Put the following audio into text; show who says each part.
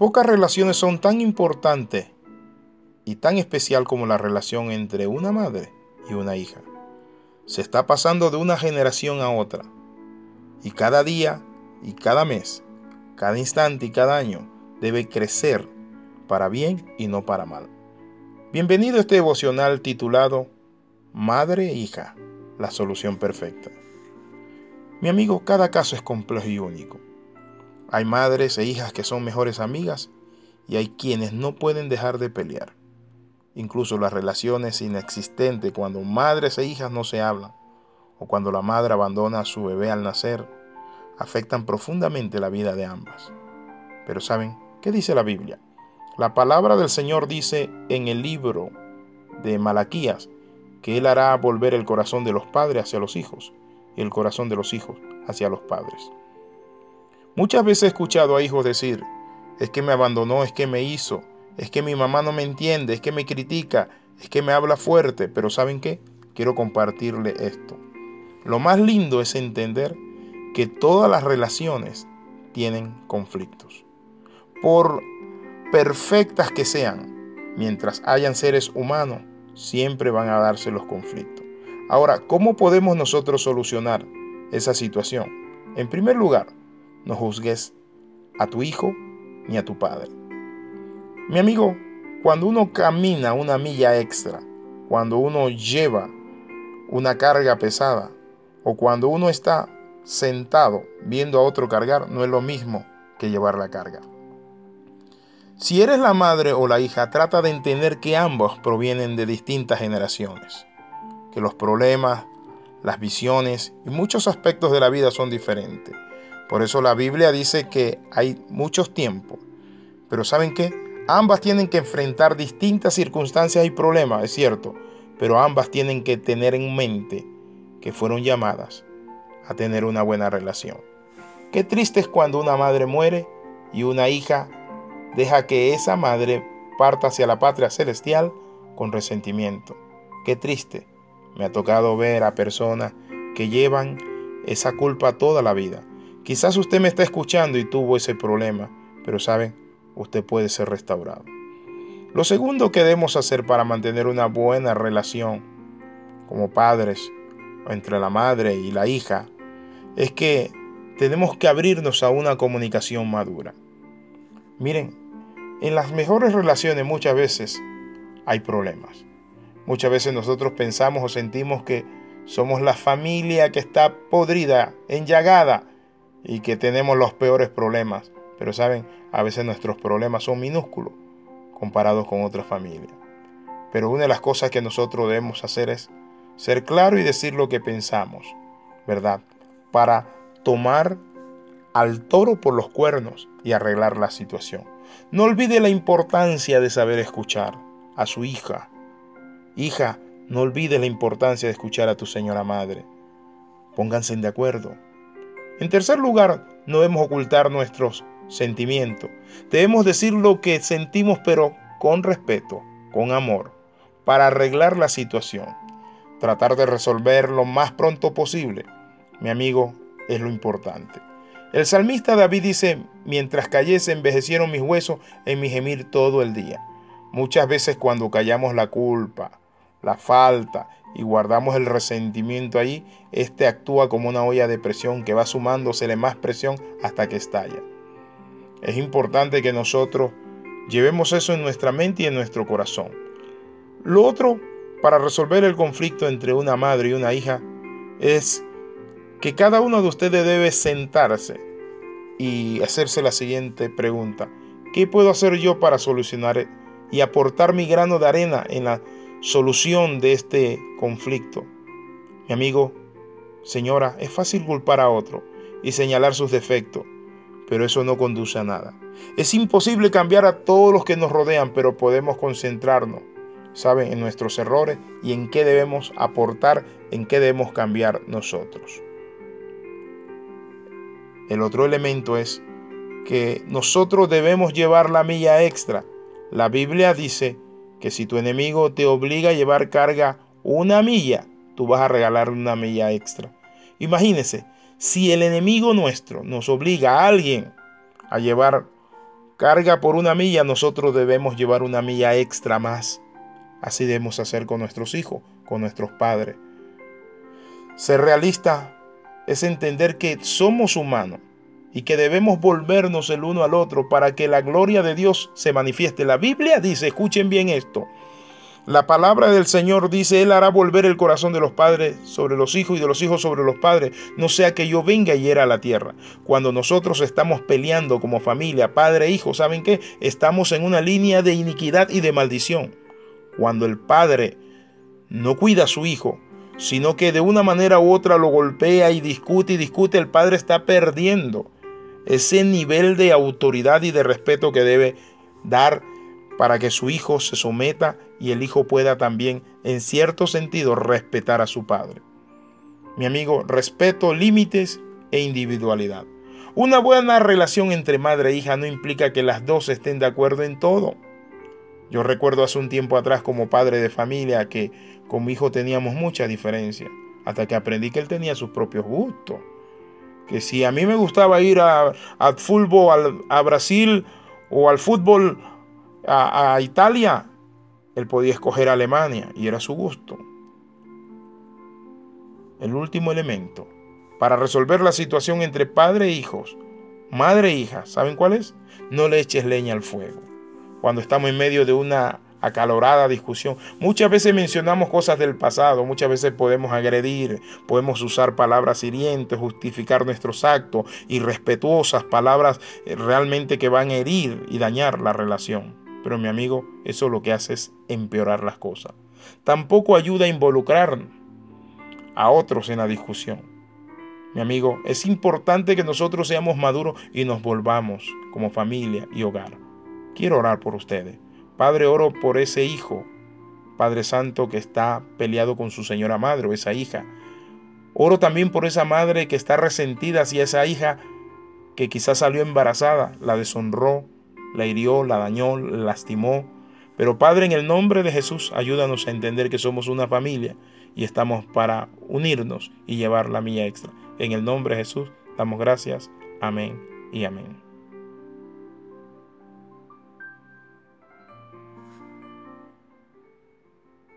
Speaker 1: Pocas relaciones son tan importantes y tan especial como la relación entre una madre y una hija. Se está pasando de una generación a otra. Y cada día y cada mes, cada instante y cada año debe crecer para bien y no para mal. Bienvenido a este devocional titulado Madre e hija, la solución perfecta. Mi amigo, cada caso es complejo y único. Hay madres e hijas que son mejores amigas y hay quienes no pueden dejar de pelear. Incluso las relaciones inexistentes cuando madres e hijas no se hablan o cuando la madre abandona a su bebé al nacer afectan profundamente la vida de ambas. Pero ¿saben qué dice la Biblia? La palabra del Señor dice en el libro de Malaquías que Él hará volver el corazón de los padres hacia los hijos y el corazón de los hijos hacia los padres. Muchas veces he escuchado a hijos decir, es que me abandonó, es que me hizo, es que mi mamá no me entiende, es que me critica, es que me habla fuerte, pero ¿saben qué? Quiero compartirle esto. Lo más lindo es entender que todas las relaciones tienen conflictos. Por perfectas que sean, mientras hayan seres humanos, siempre van a darse los conflictos. Ahora, ¿cómo podemos nosotros solucionar esa situación? En primer lugar, no juzgues a tu hijo ni a tu padre. Mi amigo, cuando uno camina una milla extra, cuando uno lleva una carga pesada o cuando uno está sentado viendo a otro cargar, no es lo mismo que llevar la carga. Si eres la madre o la hija, trata de entender que ambos provienen de distintas generaciones, que los problemas, las visiones y muchos aspectos de la vida son diferentes. Por eso la Biblia dice que hay muchos tiempos, pero ¿saben qué? Ambas tienen que enfrentar distintas circunstancias y problemas, es cierto, pero ambas tienen que tener en mente que fueron llamadas a tener una buena relación. Qué triste es cuando una madre muere y una hija deja que esa madre parta hacia la patria celestial con resentimiento. Qué triste. Me ha tocado ver a personas que llevan esa culpa toda la vida. Quizás usted me está escuchando y tuvo ese problema, pero saben, usted puede ser restaurado. Lo segundo que debemos hacer para mantener una buena relación como padres entre la madre y la hija es que tenemos que abrirnos a una comunicación madura. Miren, en las mejores relaciones muchas veces hay problemas. Muchas veces nosotros pensamos o sentimos que somos la familia que está podrida, enllagada y que tenemos los peores problemas. Pero saben, a veces nuestros problemas son minúsculos comparados con otras familias. Pero una de las cosas que nosotros debemos hacer es ser claro y decir lo que pensamos, ¿verdad? Para tomar al toro por los cuernos y arreglar la situación. No olvide la importancia de saber escuchar a su hija. Hija, no olvide la importancia de escuchar a tu señora madre. Pónganse de acuerdo. En tercer lugar, no debemos ocultar nuestros sentimiento. Debemos decir lo que sentimos, pero con respeto, con amor, para arreglar la situación. Tratar de resolver lo más pronto posible, mi amigo, es lo importante. El salmista David dice, mientras cayese envejecieron mis huesos en mi gemir todo el día. Muchas veces cuando callamos la culpa, la falta y guardamos el resentimiento ahí, este actúa como una olla de presión que va sumándosele más presión hasta que estalla. Es importante que nosotros llevemos eso en nuestra mente y en nuestro corazón. Lo otro, para resolver el conflicto entre una madre y una hija, es que cada uno de ustedes debe sentarse y hacerse la siguiente pregunta. ¿Qué puedo hacer yo para solucionar y aportar mi grano de arena en la solución de este conflicto? Mi amigo, señora, es fácil culpar a otro y señalar sus defectos pero eso no conduce a nada. Es imposible cambiar a todos los que nos rodean, pero podemos concentrarnos, ¿saben?, en nuestros errores y en qué debemos aportar, en qué debemos cambiar nosotros. El otro elemento es que nosotros debemos llevar la milla extra. La Biblia dice que si tu enemigo te obliga a llevar carga una milla, tú vas a regalar una milla extra. Imagínese, si el enemigo nuestro nos obliga a alguien a llevar carga por una milla, nosotros debemos llevar una milla extra más. Así debemos hacer con nuestros hijos, con nuestros padres. Ser realista es entender que somos humanos y que debemos volvernos el uno al otro para que la gloria de Dios se manifieste. La Biblia dice, escuchen bien esto, la palabra del Señor dice, Él hará volver el corazón de los padres sobre los hijos y de los hijos sobre los padres, no sea que yo venga y hiera a la tierra. Cuando nosotros estamos peleando como familia, padre e hijo, ¿saben qué? Estamos en una línea de iniquidad y de maldición. Cuando el padre no cuida a su hijo, sino que de una manera u otra lo golpea y discute y discute, el padre está perdiendo ese nivel de autoridad y de respeto que debe dar para que su hijo se someta y el hijo pueda también, en cierto sentido, respetar a su padre. Mi amigo, respeto, límites e individualidad. Una buena relación entre madre e hija no implica que las dos estén de acuerdo en todo. Yo recuerdo hace un tiempo atrás como padre de familia que con mi hijo teníamos mucha diferencia, hasta que aprendí que él tenía sus propios gustos. Que si a mí me gustaba ir a, al fútbol a Brasil o al fútbol a, Italia, él podía escoger Alemania y era su gusto. El último elemento para resolver la situación entre padre e hijos, madre e hija, ¿saben cuál es? No le eches leña al fuego. Cuando estamos en medio de una acalorada discusión. Muchas veces mencionamos cosas del pasado, muchas veces podemos agredir, podemos usar palabras hirientes, justificar nuestros actos, irrespetuosas, palabras eh, realmente que van a herir y dañar la relación. Pero mi amigo, eso lo que hace es empeorar las cosas. Tampoco ayuda a involucrar a otros en la discusión. Mi amigo, es importante que nosotros seamos maduros y nos volvamos como familia y hogar. Quiero orar por ustedes. Padre, oro por ese hijo, Padre Santo, que está peleado con su señora madre o esa hija. Oro también por esa madre que está resentida hacia esa hija que quizás salió embarazada, la deshonró, la hirió, la dañó, la lastimó. Pero Padre, en el nombre de Jesús, ayúdanos a entender que somos una familia y estamos para unirnos y llevar la mía extra. En el nombre de Jesús, damos gracias. Amén y amén.